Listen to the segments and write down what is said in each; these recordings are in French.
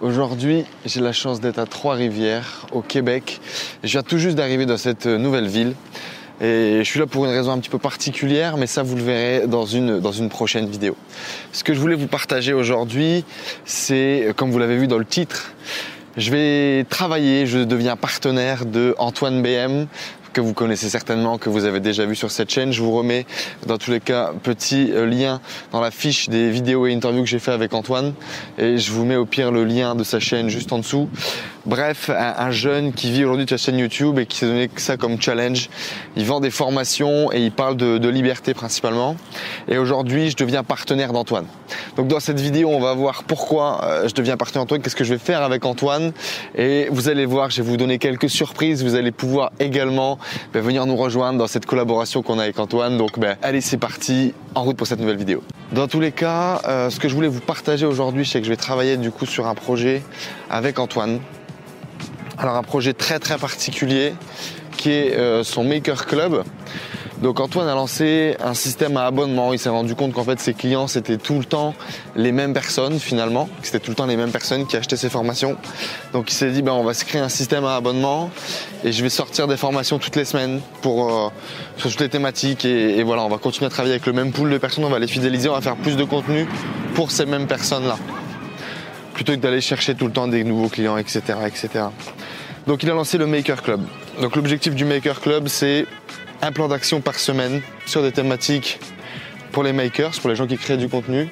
Aujourd'hui, j'ai la chance d'être à Trois-Rivières, au Québec. Je viens tout juste d'arriver dans cette nouvelle ville. Et je suis là pour une raison un petit peu particulière, mais ça vous le verrez dans une, dans une prochaine vidéo. Ce que je voulais vous partager aujourd'hui, c'est, comme vous l'avez vu dans le titre, je vais travailler, je deviens partenaire de Antoine BM, que vous connaissez certainement, que vous avez déjà vu sur cette chaîne. Je vous remets dans tous les cas petit euh, lien dans la fiche des vidéos et interviews que j'ai fait avec Antoine et je vous mets au pire le lien de sa chaîne juste en dessous. Bref, un, jeune qui vit aujourd'hui de sa chaîne YouTube et qui s'est donné ça comme challenge. Il vend des formations et il parle de, liberté principalement. Et aujourd'hui, je deviens partenaire d'Antoine. Donc dans cette vidéo, on va voir pourquoi euh, je deviens partenaire d'Antoine, qu'est-ce que je vais faire avec Antoine. Et vous allez voir, je vais vous donner quelques surprises. Vous allez pouvoir également ben, venir nous rejoindre dans cette collaboration qu'on a avec Antoine. Donc ben, allez, c'est parti, en route pour cette nouvelle vidéo. Dans tous les cas, euh, ce que je voulais vous partager aujourd'hui, c'est que je vais travailler du coup sur un projet avec Antoine. Alors un projet très très particulier qui est euh, son Maker Club. Donc Antoine a lancé un système à abonnement. Il s'est rendu compte qu'en fait ses clients c'était tout le temps les mêmes personnes finalement. C'était tout le temps les mêmes personnes qui achetaient ses formations. Donc il s'est dit ben on va se créer un système à abonnement et je vais sortir des formations toutes les semaines pour euh, sur toutes les thématiques et, et, voilà on va continuer à travailler avec le même pool de personnes. On va les fidéliser, on va faire plus de contenu pour ces mêmes personnes là plutôt que d'aller chercher tout le temps des nouveaux clients etc etc. Donc il a lancé le Maker Club. Donc l'objectif du Maker Club, c'est un plan d'action par semaine sur des thématiques pour les makers, pour les gens qui créent du contenu,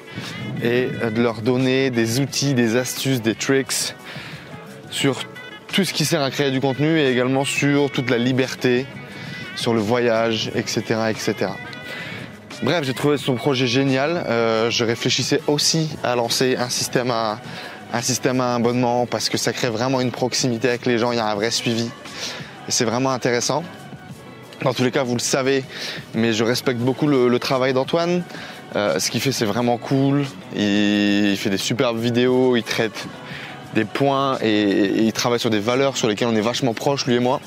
et de leur donner des outils, des astuces, des tricks sur tout ce qui sert à créer du contenu et également sur toute la liberté, sur le voyage, etc. etc. Bref, j'ai trouvé son projet génial. Euh, je réfléchissais aussi à lancer un système à, un système à abonnement parce que ça crée vraiment une proximité avec les gens, il y a un vrai suivi. C'est vraiment intéressant. Dans tous les cas, vous le savez, mais je respecte beaucoup le, travail d'Antoine. Euh, ce qu'il fait, c'est vraiment cool. Il, fait des superbes vidéos, il traite des points et, et, il travaille sur des valeurs sur lesquelles on est vachement proche, lui et moi.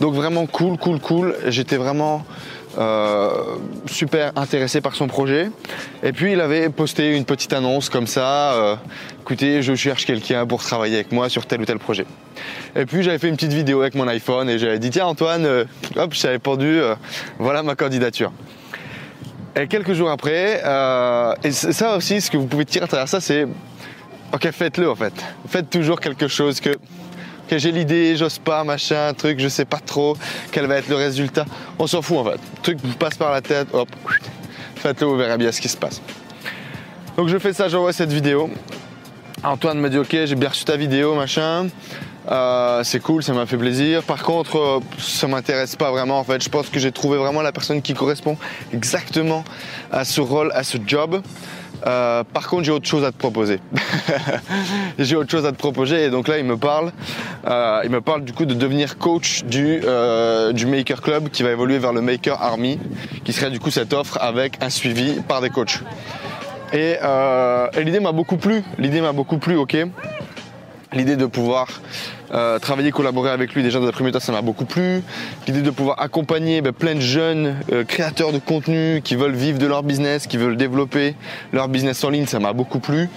Donc vraiment cool, cool, cool. J'étais vraiment euh, super intéressé par son projet. Et puis il avait posté une petite annonce comme ça, euh, écoutez, je cherche quelqu'un pour travailler avec moi sur tel ou tel projet. Et puis j'avais fait une petite vidéo avec mon iPhone et j'avais dit tiens Antoine, euh, hop, j'avais répondu, voilà ma candidature. Et quelques jours après, et ça aussi, ce que vous pouvez tirer à travers ça, c'est ok, faites-le en fait. Faites toujours quelque chose que que j'ai l'idée, j'ose pas, machin, truc, je sais pas trop quel va être le résultat. On s'en fout en fait. Le truc vous passe par la tête, hop, faites-le, vous verrez bien ce qui se passe. Donc je fais ça, j'envoie cette vidéo. Antoine me dit ok, j'ai bien reçu ta vidéo, machin. Euh, c'est cool, ça m'a fait plaisir. Par contre, euh, ça m'intéresse pas vraiment. En fait, je pense que j'ai trouvé vraiment la personne qui correspond exactement à ce rôle, à ce job. Euh, par contre, j'ai autre chose à te proposer. j'ai autre chose à te proposer et donc là, il me parle, euh, il me parle du coup de devenir coach du euh, du Maker Club qui va évoluer vers le Maker Army, qui serait du coup cette offre avec un suivi par des coachs. Et, et l'idée m'a beaucoup plu. L'idée m'a beaucoup plu. Ok l'idée de pouvoir euh, travailler, collaborer avec lui, déjà dans la première temps, ça m'a beaucoup plu. L'idée de pouvoir accompagner ben, plein de jeunes euh, créateurs de contenu qui veulent vivre de leur business, qui veulent développer leur business en ligne, ça m'a beaucoup plu.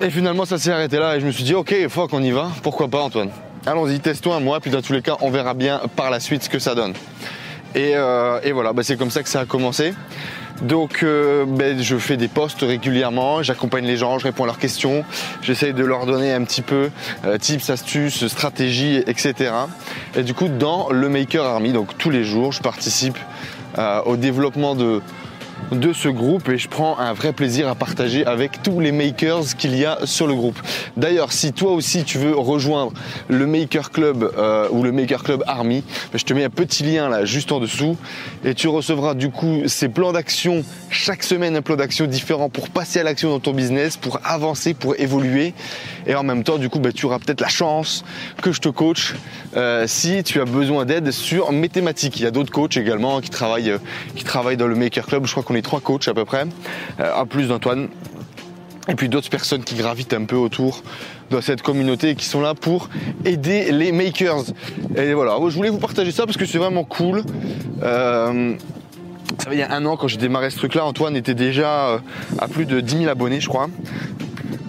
Et finalement, ça s'est arrêté là et je me suis dit, ok, faut qu'on y va. Pourquoi pas, Antoine? Allons-y, teste-toi un mois, puis dans tous les cas, on verra bien par la suite ce que ça donne. Et, euh, voilà, ben, c'est comme ça que ça a commencé. Donc euh, ben, je fais des posts régulièrement, j'accompagne les gens, je réponds à leurs questions, j'essaye de leur donner un petit peu euh, tips, astuces, stratégies, etc. Et du coup dans le Maker Army, donc tous les jours, je participe euh, au développement de de ce groupe et je prends un vrai plaisir à partager avec tous les makers qu'il y a sur le groupe. D'ailleurs, si toi aussi tu veux rejoindre le Maker Club euh, ou le Maker Club Army, je te mets un petit lien là juste en dessous et tu recevras du coup ces plans d'action chaque semaine un plan d'action différent pour passer à l'action dans ton business, pour avancer, pour évoluer et en même temps du coup bah, tu auras peut-être la chance que je te coach euh, si tu as besoin d'aide sur mes thématiques. Il y a d'autres coachs également qui travaillent, euh, qui travaillent dans le Maker Club. Je crois qu'on est trois coachs à peu près, euh, en plus d'Antoine. Et puis d'autres personnes qui gravitent un peu autour de cette communauté et qui sont là pour aider les makers. Et voilà, je voulais vous partager ça parce que c'est vraiment cool. Euh, ça il y a un an quand j'ai démarré ce truc-là, Antoine était déjà à plus de 10 000 abonnés, je crois.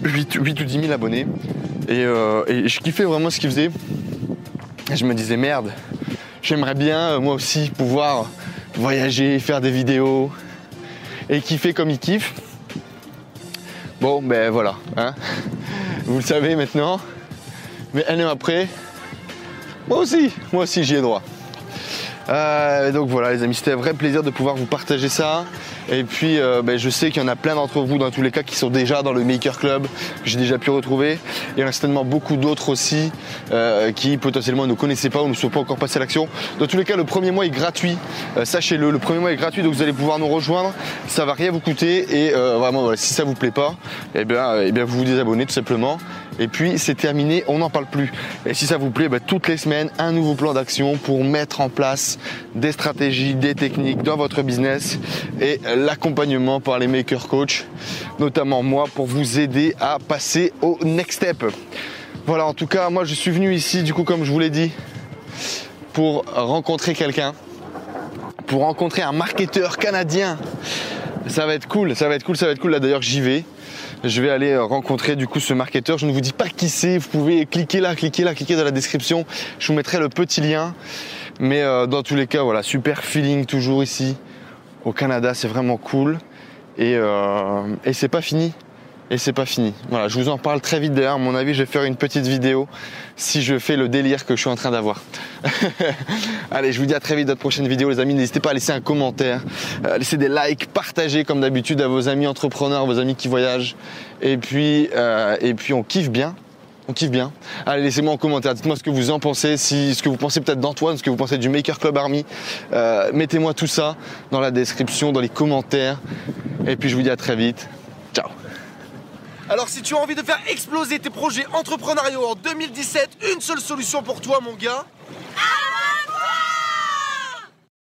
8, 8 ou 10 000 abonnés. Et, je kiffais vraiment ce qu'il faisait. Je me disais merde, j'aimerais bien moi aussi pouvoir voyager, faire des vidéos et kiffer comme il kiffe. Bon, ben voilà, hein. vous le savez maintenant. Mais un an après, moi aussi, moi aussi j'y ai droit. Euh, donc voilà les amis, c'était un vrai plaisir de pouvoir vous partager ça. Et puis euh, ben, je sais qu'il y en a plein d'entre vous dans tous les cas qui sont déjà dans le Maker Club, que j'ai déjà pu retrouver. Il y en a certainement beaucoup d'autres aussi euh, qui potentiellement ne connaissaient pas ou ne sont pas encore passés à l'action. Dans tous les cas, le premier mois est gratuit. Sachez-le, le premier mois est gratuit, donc vous allez pouvoir nous rejoindre. Ça va rien vous coûter et vraiment voilà, si ça vous plaît pas, eh bien, eh bien vous vous désabonnez tout simplement et puis c'est terminé, on n'en parle plus. Et si ça vous plaît, bah, toutes les semaines, un nouveau plan d'action pour mettre en place des stratégies, des techniques dans votre business et l'accompagnement par les maker coach, notamment moi, pour vous aider à passer au next step. Voilà, en tout cas, moi je suis venu ici, du coup, comme je vous l'ai dit, pour rencontrer quelqu'un, pour rencontrer un marketeur canadien. Ça va être cool, ça va être cool, ça va être cool. Là d'ailleurs, j'y vais je vais aller rencontrer du coup ce marketeur. Je ne vous dis pas qui c'est, vous pouvez cliquer là, cliquer là, cliquer dans la description. Je vous mettrai le petit lien. Mais euh, dans tous les cas, voilà, super feeling toujours ici au Canada, c'est vraiment cool. Et, euh, et c'est pas fini et c'est pas fini. Voilà, je vous en parle très vite d'ailleurs. À mon avis, je vais faire une petite vidéo si je fais le délire que je suis en train d'avoir. Allez, je vous dis à très vite dans de prochaine vidéo, les amis. N'hésitez pas à laisser un commentaire, euh, laisser des likes, partager comme d'habitude à vos amis entrepreneurs, vos amis qui voyagent. Et puis, euh, et puis on kiffe bien. On kiffe bien. Allez, laissez-moi en commentaire. Dites-moi ce que vous en pensez, si, ce que vous pensez peut-être d'Antoine, ce que vous pensez du Maker Club Army. Euh, mettez-moi tout ça dans la description, dans les commentaires. Et puis je vous dis à très vite. Alors si tu as envie de faire exploser tes projets entrepreneuriaux en 2017, une seule solution pour toi mon gars.